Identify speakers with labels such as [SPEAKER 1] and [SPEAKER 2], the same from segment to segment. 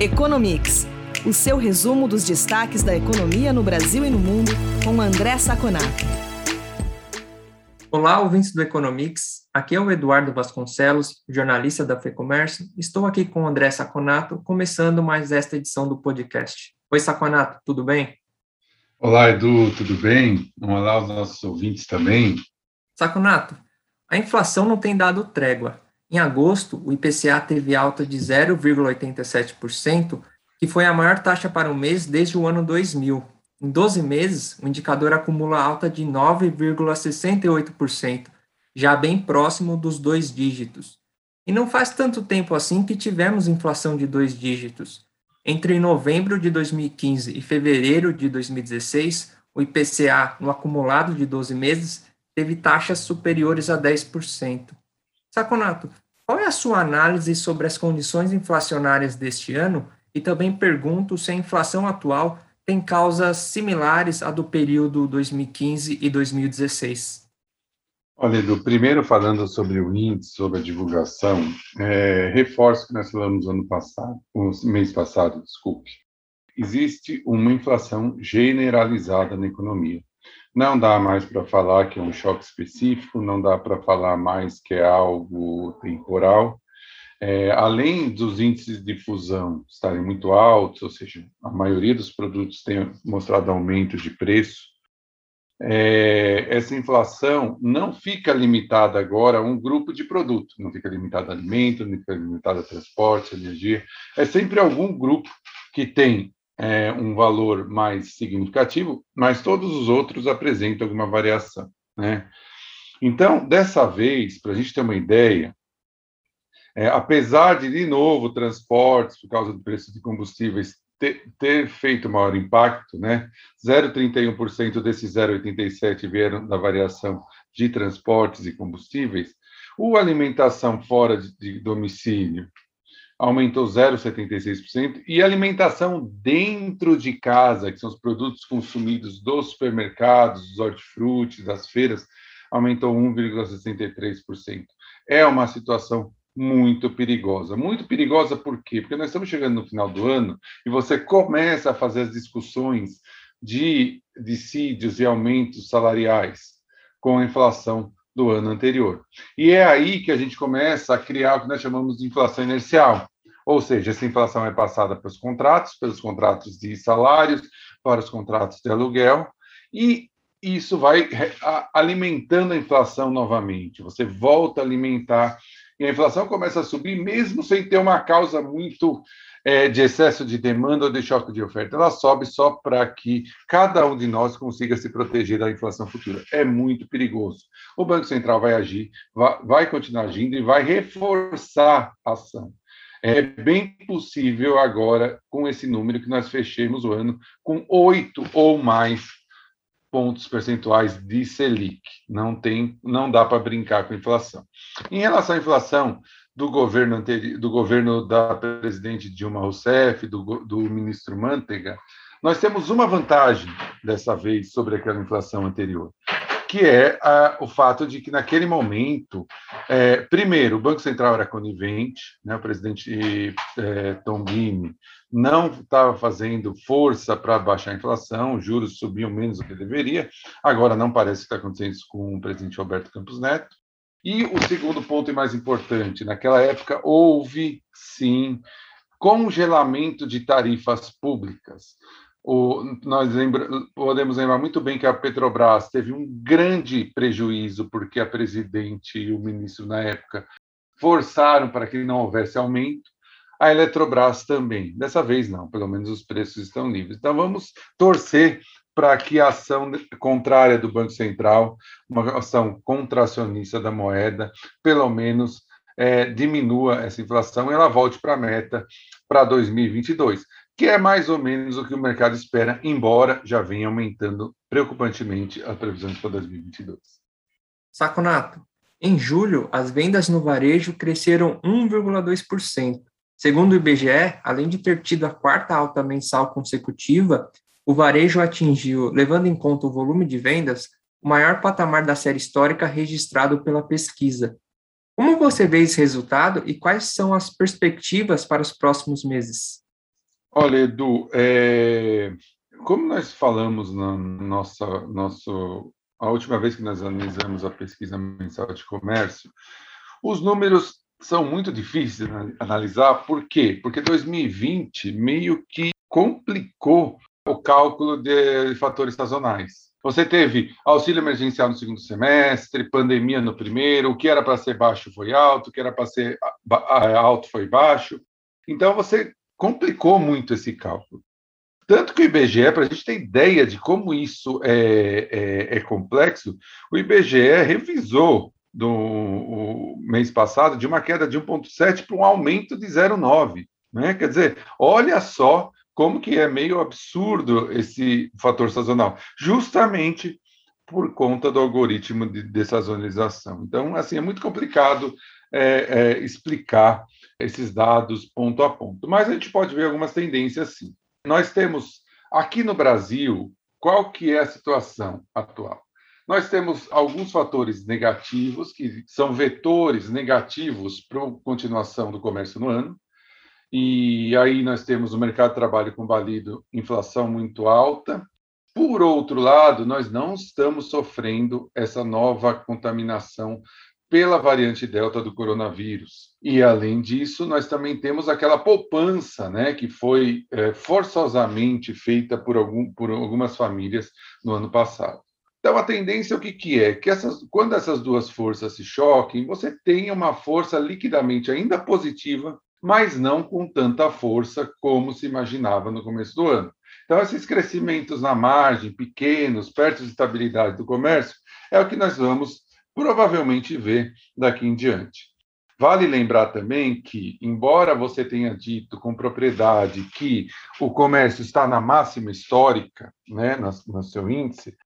[SPEAKER 1] Economics, o seu resumo dos destaques da economia no Brasil e no mundo, com André Saconato.
[SPEAKER 2] Olá, ouvintes do Economics. Aqui é o Eduardo Vasconcelos, jornalista da FEComércio. Estou aqui com o André Saconato, começando mais esta edição do podcast. Oi, Saconato, tudo bem?
[SPEAKER 3] Olá, Edu, tudo bem? Olá aos nossos ouvintes também.
[SPEAKER 2] Saconato, a inflação não tem dado trégua. Em agosto, o IPCA teve alta de 0,87%, que foi a maior taxa para o mês desde o ano 2000. Em 12 meses, o indicador acumula alta de 9,68%, já bem próximo dos dois dígitos. E não faz tanto tempo assim que tivemos inflação de dois dígitos. Entre novembro de 2015 e fevereiro de 2016, o IPCA, no acumulado de 12 meses, teve taxas superiores a 10%. Saconato, qual é a sua análise sobre as condições inflacionárias deste ano? E também pergunto se a inflação atual tem causas similares à do período 2015 e 2016.
[SPEAKER 3] Olha, Edu, primeiro falando sobre o índice, sobre a divulgação, é, reforço que nós falamos ano passado, mês passado, desculpe. Existe uma inflação generalizada na economia. Não dá mais para falar que é um choque específico, não dá para falar mais que é algo temporal. É, além dos índices de fusão estarem muito altos, ou seja, a maioria dos produtos tem mostrado aumento de preço, é, essa inflação não fica limitada agora a um grupo de produtos, não fica limitada a alimento, não fica limitada a transporte, energia, é sempre algum grupo que tem é, um valor mais significativo, mas todos os outros apresentam alguma variação. Né? Então, dessa vez, para a gente ter uma ideia, é, apesar de, de novo, transportes, por causa do preço de combustíveis, ter, ter feito maior impacto, né? 0,31% desses 0,87% vieram da variação de transportes e combustíveis. O alimentação fora de, de domicílio aumentou 0,76%, e alimentação dentro de casa, que são os produtos consumidos dos supermercados, dos hortifrutis, das feiras, aumentou 1,63%. É uma situação muito perigosa. Muito perigosa por quê? Porque nós estamos chegando no final do ano e você começa a fazer as discussões de dissídios e aumentos salariais com a inflação do ano anterior. E é aí que a gente começa a criar o que nós chamamos de inflação inercial. Ou seja, essa inflação é passada pelos contratos, pelos contratos de salários, para os contratos de aluguel, e isso vai alimentando a inflação novamente. Você volta a alimentar e a inflação começa a subir, mesmo sem ter uma causa muito é, de excesso de demanda ou de choque de oferta. Ela sobe só para que cada um de nós consiga se proteger da inflação futura. É muito perigoso. O Banco Central vai agir, vai, vai continuar agindo e vai reforçar a ação. É bem possível agora, com esse número, que nós fechemos o ano com oito ou mais pontos percentuais de Selic. Não tem, não dá para brincar com a inflação. Em relação à inflação do governo anterior, do governo da presidente Dilma Rousseff, do, do ministro Manteiga, nós temos uma vantagem dessa vez sobre aquela inflação anterior, que é a, o fato de que naquele momento, é, primeiro, o Banco Central era conivente, né, o presidente é, Tombini não estava fazendo força para baixar a inflação, os juros subiam menos do que deveria. Agora não parece que está acontecendo isso com o presidente Roberto Campos Neto. E o segundo ponto e mais importante, naquela época houve sim congelamento de tarifas públicas. O, nós lembra, podemos lembrar muito bem que a Petrobras teve um grande prejuízo porque a presidente e o ministro na época forçaram para que não houvesse aumento a Eletrobras também. Dessa vez não, pelo menos os preços estão livres. Então vamos torcer para que a ação contrária do Banco Central, uma ação contracionista da moeda, pelo menos é, diminua essa inflação e ela volte para a meta para 2022, que é mais ou menos o que o mercado espera, embora já venha aumentando preocupantemente as previsões para 2022.
[SPEAKER 2] Saconato, em julho, as vendas no varejo cresceram 1,2%, Segundo o IBGE, além de ter tido a quarta alta mensal consecutiva, o varejo atingiu, levando em conta o volume de vendas, o maior patamar da série histórica registrado pela pesquisa. Como você vê esse resultado e quais são as perspectivas para os próximos meses?
[SPEAKER 3] Olha, Edu, é... como nós falamos na nossa, nosso, a última vez que nós analisamos a pesquisa mensal de comércio, os números são muito difíceis de analisar. Por quê? Porque 2020 meio que complicou o cálculo de fatores sazonais. Você teve auxílio emergencial no segundo semestre, pandemia no primeiro, o que era para ser baixo foi alto, o que era para ser alto foi baixo. Então, você complicou muito esse cálculo. Tanto que o IBGE, para a gente ter ideia de como isso é, é, é complexo, o IBGE revisou do mês passado de uma queda de 1,7 para um aumento de 0,9. Né? Quer dizer, olha só como que é meio absurdo esse fator sazonal, justamente por conta do algoritmo de dessazonalização. Então, assim, é muito complicado é, é, explicar esses dados ponto a ponto, mas a gente pode ver algumas tendências sim. Nós temos aqui no Brasil, qual que é a situação atual? Nós temos alguns fatores negativos, que são vetores negativos para a continuação do comércio no ano. E aí nós temos o mercado de trabalho combalido, inflação muito alta. Por outro lado, nós não estamos sofrendo essa nova contaminação pela variante Delta do coronavírus. E, além disso, nós também temos aquela poupança né, que foi é, forçosamente feita por, algum, por algumas famílias no ano passado. Então, a tendência o que, que é? Que essas, quando essas duas forças se choquem, você tenha uma força liquidamente ainda positiva, mas não com tanta força como se imaginava no começo do ano. Então, esses crescimentos na margem, pequenos, perto de estabilidade do comércio, é o que nós vamos provavelmente ver daqui em diante. Vale lembrar também que, embora você tenha dito com propriedade que o comércio está na máxima histórica, né, no, no seu índice,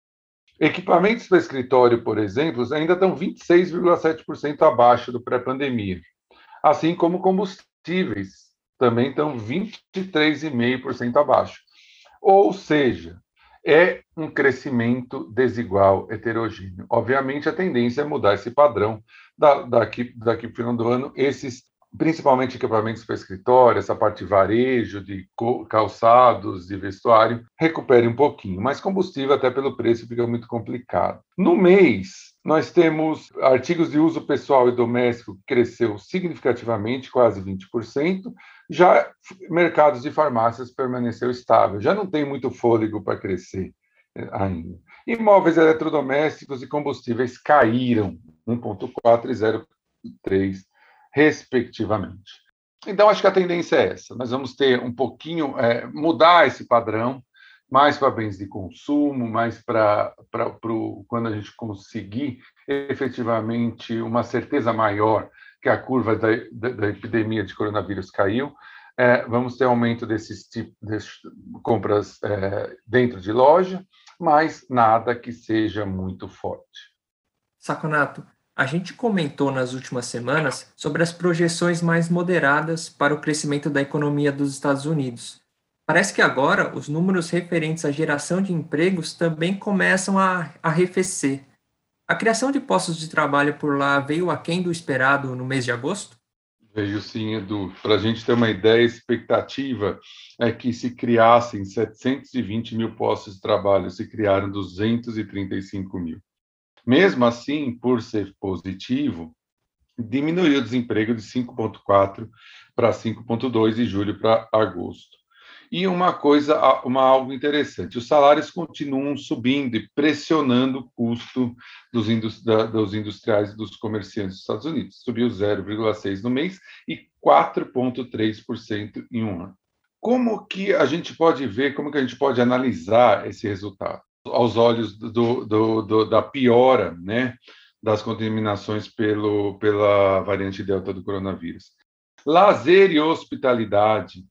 [SPEAKER 3] Equipamentos para escritório, por exemplo, ainda estão 26,7% abaixo do pré-pandemia, assim como combustíveis também estão 23,5% abaixo. Ou seja, é um crescimento desigual, heterogêneo. Obviamente, a tendência é mudar esse padrão daqui, daqui para o final do ano. Esses principalmente equipamentos para escritório, essa parte de varejo, de calçados, de vestuário, recupere um pouquinho. Mas combustível, até pelo preço, fica muito complicado. No mês, nós temos artigos de uso pessoal e doméstico que cresceu significativamente, quase 20%. Já mercados de farmácias permaneceu estável. Já não tem muito fôlego para crescer eh, ainda. Imóveis eletrodomésticos e combustíveis caíram 1,4 e 0,3 respectivamente. Então, acho que a tendência é essa. Nós vamos ter um pouquinho, é, mudar esse padrão, mais para bens de consumo, mais para quando a gente conseguir efetivamente uma certeza maior que a curva da, da, da epidemia de coronavírus caiu, é, vamos ter aumento desses tipos de compras é, dentro de loja, mas nada que seja muito forte.
[SPEAKER 2] Saconato, a gente comentou nas últimas semanas sobre as projeções mais moderadas para o crescimento da economia dos Estados Unidos. Parece que agora os números referentes à geração de empregos também começam a arrefecer. A criação de postos de trabalho por lá veio aquém do esperado no mês de agosto?
[SPEAKER 3] Veio sim, Edu. Para a gente ter uma ideia, a expectativa é que se criassem 720 mil postos de trabalho, se criaram 235 mil. Mesmo assim, por ser positivo, diminuiu o desemprego de 5,4 para 5,2 de julho para agosto. E uma coisa, uma algo interessante, os salários continuam subindo e pressionando o custo dos, dos industriais e dos comerciantes dos Estados Unidos. Subiu 0,6 no mês e 4,3% em um ano. Como que a gente pode ver, como que a gente pode analisar esse resultado? Aos olhos do, do, do, da piora né, das contaminações pelo, pela variante Delta do coronavírus. Lazer e hospitalidade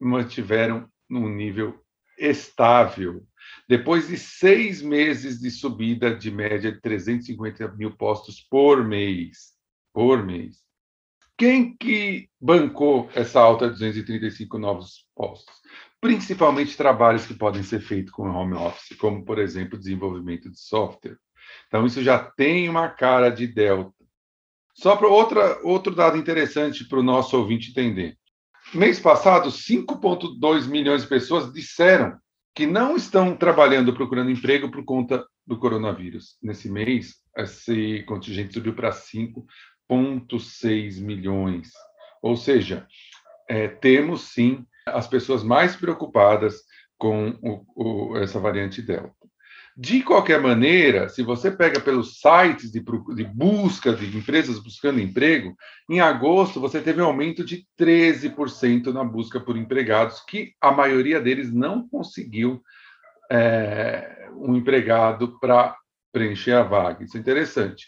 [SPEAKER 3] mantiveram num nível estável. Depois de seis meses de subida de média de 350 mil postos por mês, por mês. Quem que bancou essa alta de 235 novos postos? principalmente trabalhos que podem ser feitos com home office, como, por exemplo, desenvolvimento de software. Então, isso já tem uma cara de delta. Só para outra, outro dado interessante para o nosso ouvinte entender. mês passado, 5,2 milhões de pessoas disseram que não estão trabalhando, procurando emprego por conta do coronavírus. Nesse mês, esse contingente subiu para 5,6 milhões. Ou seja, é, temos sim as pessoas mais preocupadas com o, o, essa variante Delta. De qualquer maneira, se você pega pelos sites de, de, busca de empresas buscando emprego, em agosto você teve um aumento de 13% na busca por empregados, que a maioria deles não conseguiu é, um empregado para preencher a vaga. Isso é interessante.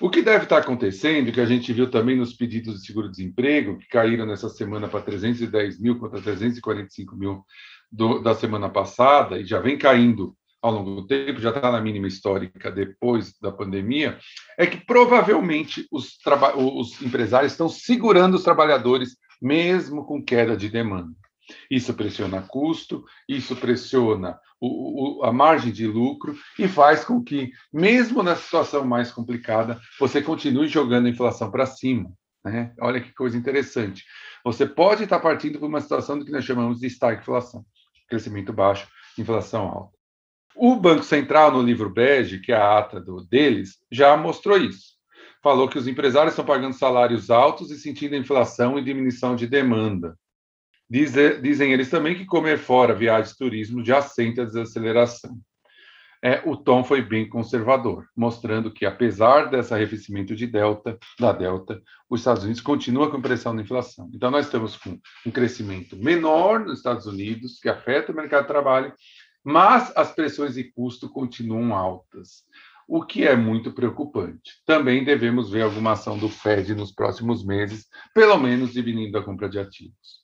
[SPEAKER 3] O que deve estar acontecendo, que a gente viu também nos pedidos de seguro-desemprego, que caíram nessa semana para 310 mil contra 345 mil do, da semana passada, e já vem caindo ao longo do tempo, já está na mínima histórica depois da pandemia, é que provavelmente os, os empresários estão segurando os trabalhadores, mesmo com queda de demanda. Isso pressiona custo, isso pressiona o, o, a margem de lucro e faz com que, mesmo na situação mais complicada, você continue jogando a inflação para cima. Né? Olha que coisa interessante. Você pode estar partindo para uma situação do que nós chamamos de estagflação, crescimento baixo, inflação alta. O Banco Central, no livro bege, que é a ata do, deles, já mostrou isso. Falou que os empresários estão pagando salários altos e sentindo inflação e diminuição de demanda. Dizem eles também que comer fora, viagens, turismo já sente a desaceleração. É, o tom foi bem conservador, mostrando que, apesar desse arrefecimento de delta, da delta, os Estados Unidos continua com pressão na inflação. Então, nós estamos com um crescimento menor nos Estados Unidos, que afeta o mercado de trabalho, mas as pressões de custo continuam altas, o que é muito preocupante. Também devemos ver alguma ação do Fed nos próximos meses, pelo menos diminuindo a compra de ativos.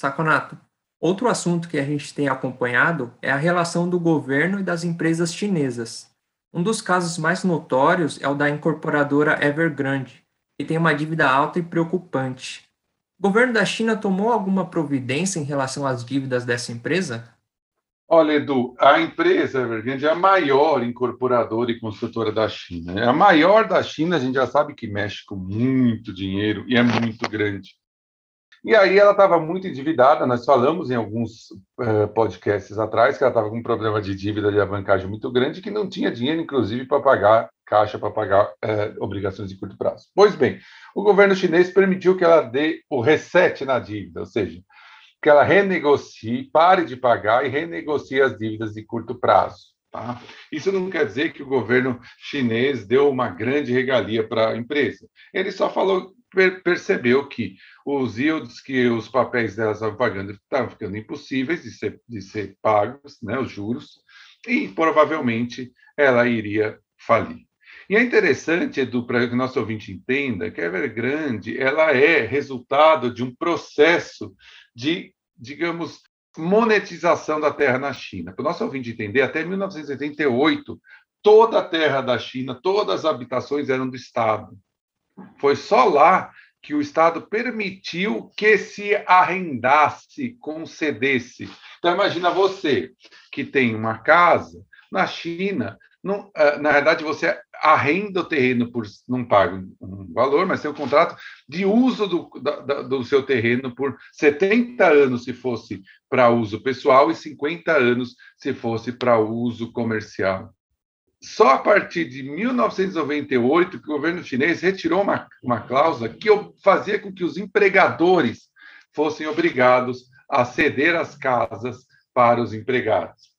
[SPEAKER 2] Saconato, outro assunto que a gente tem acompanhado é a relação do governo e das empresas chinesas. Um dos casos mais notórios é o da incorporadora Evergrande, que tem uma dívida alta e preocupante. O governo da China tomou alguma providência em relação às dívidas dessa empresa?
[SPEAKER 3] Olha, Edu, a empresa Evergrande é a maior incorporadora e construtora da China. É a maior da China, a gente já sabe que mexe com muito dinheiro e é muito grande. E aí ela estava muito endividada, nós falamos em alguns uh, podcasts atrás que ela estava com um problema de dívida de alavancagem muito grande, que não tinha dinheiro, inclusive, para pagar caixa, para pagar uh, obrigações de curto prazo. Pois bem, o governo chinês permitiu que ela dê o reset na dívida, ou seja, que ela renegocie, pare de pagar e renegocie as dívidas de curto prazo. Tá? Isso não quer dizer que o governo chinês deu uma grande regalia para a empresa. Ele só falou, percebeu que os yields que os papéis dela estavam pagando estavam ficando impossíveis de ser, de ser pagos, né, os juros, e provavelmente ela iria falir. E é interessante, Edu, para que o nosso ouvinte entenda, que a Evergrande ela é resultado de um processo de, digamos, monetização da terra na China. Para o nosso ouvinte entender, até 1988, toda a terra da China, todas as habitações eram do Estado. Foi só lá que o Estado permitiu que se arrendasse, concedesse. Então, imagina você que tem uma casa na China, não, eh, na verdade, você arrenda o terreno por não paga um valor, mas tem um contrato de uso do, da, do seu terreno por 70 anos se fosse para uso pessoal e 50 anos se fosse para uso comercial. Só a partir de 1998 que o governo chinês retirou uma, uma cláusula que fazia com que os empregadores fossem obrigados a ceder as casas para os empregados.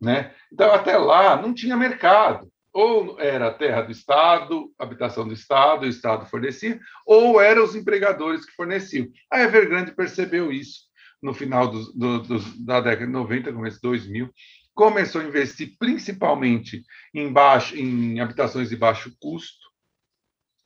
[SPEAKER 3] Né? Então, até lá, não tinha mercado. Ou era terra do Estado, habitação do Estado, o Estado fornecia, ou eram os empregadores que forneciam. A Evergrande percebeu isso no final do, da década de 90, começo de 2000, começou a investir principalmente em, baixo, em habitações de baixo custo,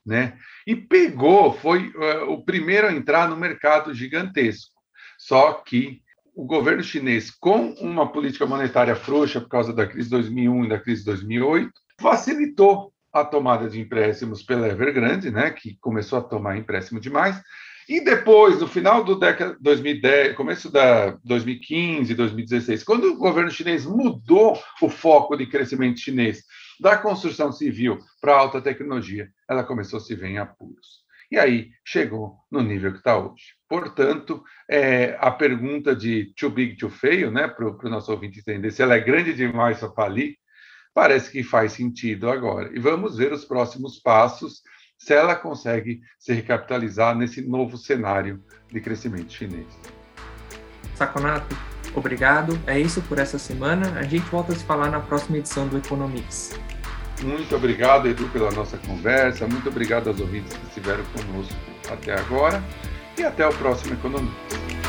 [SPEAKER 3] né? e pegou, foi uh, o primeiro a entrar no mercado gigantesco. Só que o governo chinês, com uma política monetária frouxa por causa da crise de 2001 e da crise de 2008, facilitou a tomada de empréstimos pela Evergrande, né, que começou a tomar empréstimo demais, e depois, no final do década 2010, começo da 2015, 2016, quando o governo chinês mudou o foco de crescimento chinês da construção civil para alta tecnologia, ela começou a se ver em apuros. e aí chegou no nível que está hoje. Portanto, é, a pergunta de too big to fail, né, para o nosso ouvinte entender se ela é grande demais para falir, parece que faz sentido agora. E vamos ver os próximos passos, se ela consegue se recapitalizar nesse novo cenário de crescimento chinês.
[SPEAKER 2] Saconato, obrigado. É isso por essa semana. A gente volta a se falar na próxima edição do Economics.
[SPEAKER 3] Muito obrigado, Edu, pela nossa conversa. Muito obrigado aos ouvintes que estiveram conosco até agora. E até o próximo Economics.